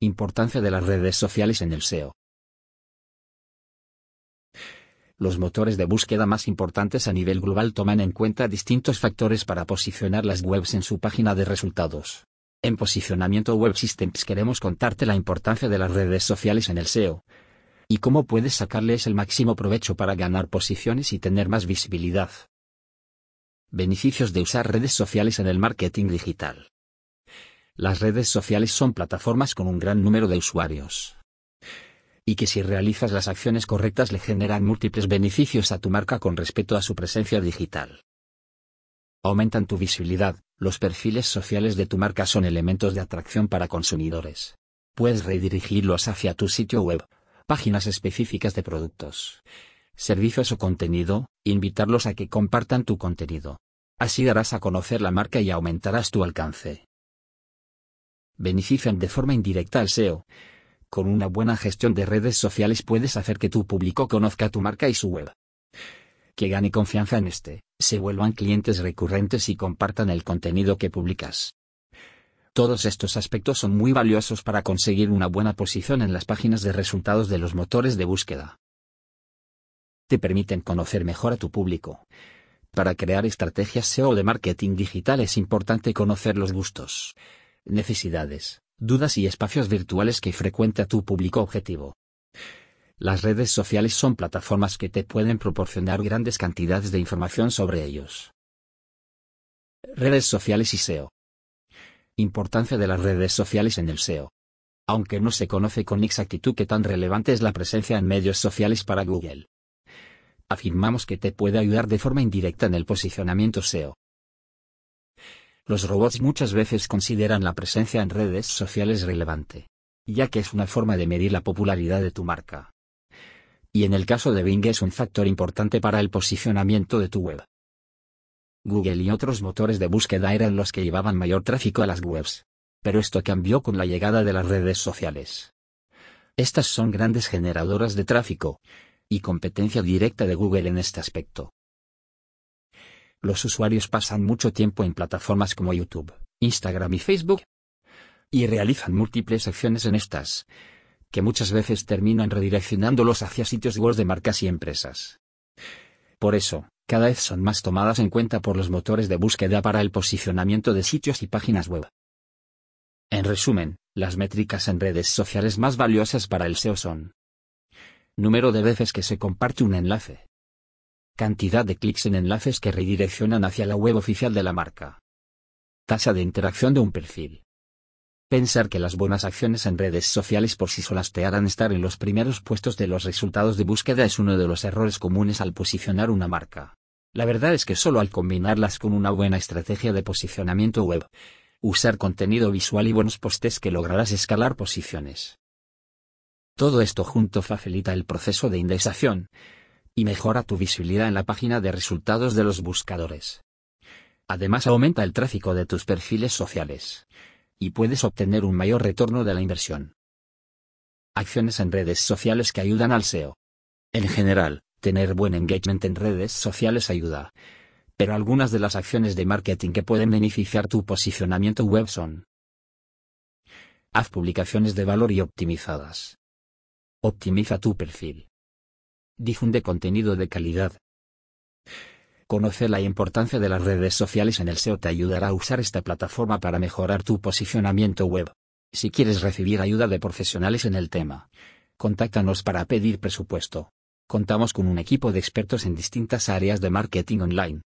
Importancia de las redes sociales en el SEO. Los motores de búsqueda más importantes a nivel global toman en cuenta distintos factores para posicionar las webs en su página de resultados. En Posicionamiento Web Systems queremos contarte la importancia de las redes sociales en el SEO y cómo puedes sacarles el máximo provecho para ganar posiciones y tener más visibilidad. Beneficios de usar redes sociales en el marketing digital. Las redes sociales son plataformas con un gran número de usuarios. Y que si realizas las acciones correctas le generan múltiples beneficios a tu marca con respecto a su presencia digital. Aumentan tu visibilidad, los perfiles sociales de tu marca son elementos de atracción para consumidores. Puedes redirigirlos hacia tu sitio web, páginas específicas de productos, servicios o contenido, invitarlos a que compartan tu contenido. Así darás a conocer la marca y aumentarás tu alcance benefician de forma indirecta al SEO. Con una buena gestión de redes sociales puedes hacer que tu público conozca tu marca y su web. Que gane confianza en este, se vuelvan clientes recurrentes y compartan el contenido que publicas. Todos estos aspectos son muy valiosos para conseguir una buena posición en las páginas de resultados de los motores de búsqueda. Te permiten conocer mejor a tu público. Para crear estrategias SEO de marketing digital es importante conocer los gustos, necesidades, dudas y espacios virtuales que frecuenta tu público objetivo. Las redes sociales son plataformas que te pueden proporcionar grandes cantidades de información sobre ellos. Redes sociales y SEO. Importancia de las redes sociales en el SEO. Aunque no se conoce con exactitud qué tan relevante es la presencia en medios sociales para Google. Afirmamos que te puede ayudar de forma indirecta en el posicionamiento SEO. Los robots muchas veces consideran la presencia en redes sociales relevante, ya que es una forma de medir la popularidad de tu marca. Y en el caso de Bing es un factor importante para el posicionamiento de tu web. Google y otros motores de búsqueda eran los que llevaban mayor tráfico a las webs. Pero esto cambió con la llegada de las redes sociales. Estas son grandes generadoras de tráfico, y competencia directa de Google en este aspecto los usuarios pasan mucho tiempo en plataformas como YouTube, Instagram y Facebook y realizan múltiples acciones en estas, que muchas veces terminan redireccionándolos hacia sitios web de marcas y empresas. Por eso, cada vez son más tomadas en cuenta por los motores de búsqueda para el posicionamiento de sitios y páginas web. En resumen, las métricas en redes sociales más valiosas para el SEO son número de veces que se comparte un enlace, Cantidad de clics en enlaces que redireccionan hacia la web oficial de la marca. Tasa de interacción de un perfil. Pensar que las buenas acciones en redes sociales por sí solas te harán estar en los primeros puestos de los resultados de búsqueda es uno de los errores comunes al posicionar una marca. La verdad es que solo al combinarlas con una buena estrategia de posicionamiento web, usar contenido visual y buenos postes que lograrás escalar posiciones. Todo esto junto facilita el proceso de indexación, y mejora tu visibilidad en la página de resultados de los buscadores. Además aumenta el tráfico de tus perfiles sociales. Y puedes obtener un mayor retorno de la inversión. Acciones en redes sociales que ayudan al SEO. En general, tener buen engagement en redes sociales ayuda. Pero algunas de las acciones de marketing que pueden beneficiar tu posicionamiento web son. Haz publicaciones de valor y optimizadas. Optimiza tu perfil. Difunde contenido de calidad. Conocer la importancia de las redes sociales en el SEO te ayudará a usar esta plataforma para mejorar tu posicionamiento web. Si quieres recibir ayuda de profesionales en el tema, contáctanos para pedir presupuesto. Contamos con un equipo de expertos en distintas áreas de marketing online.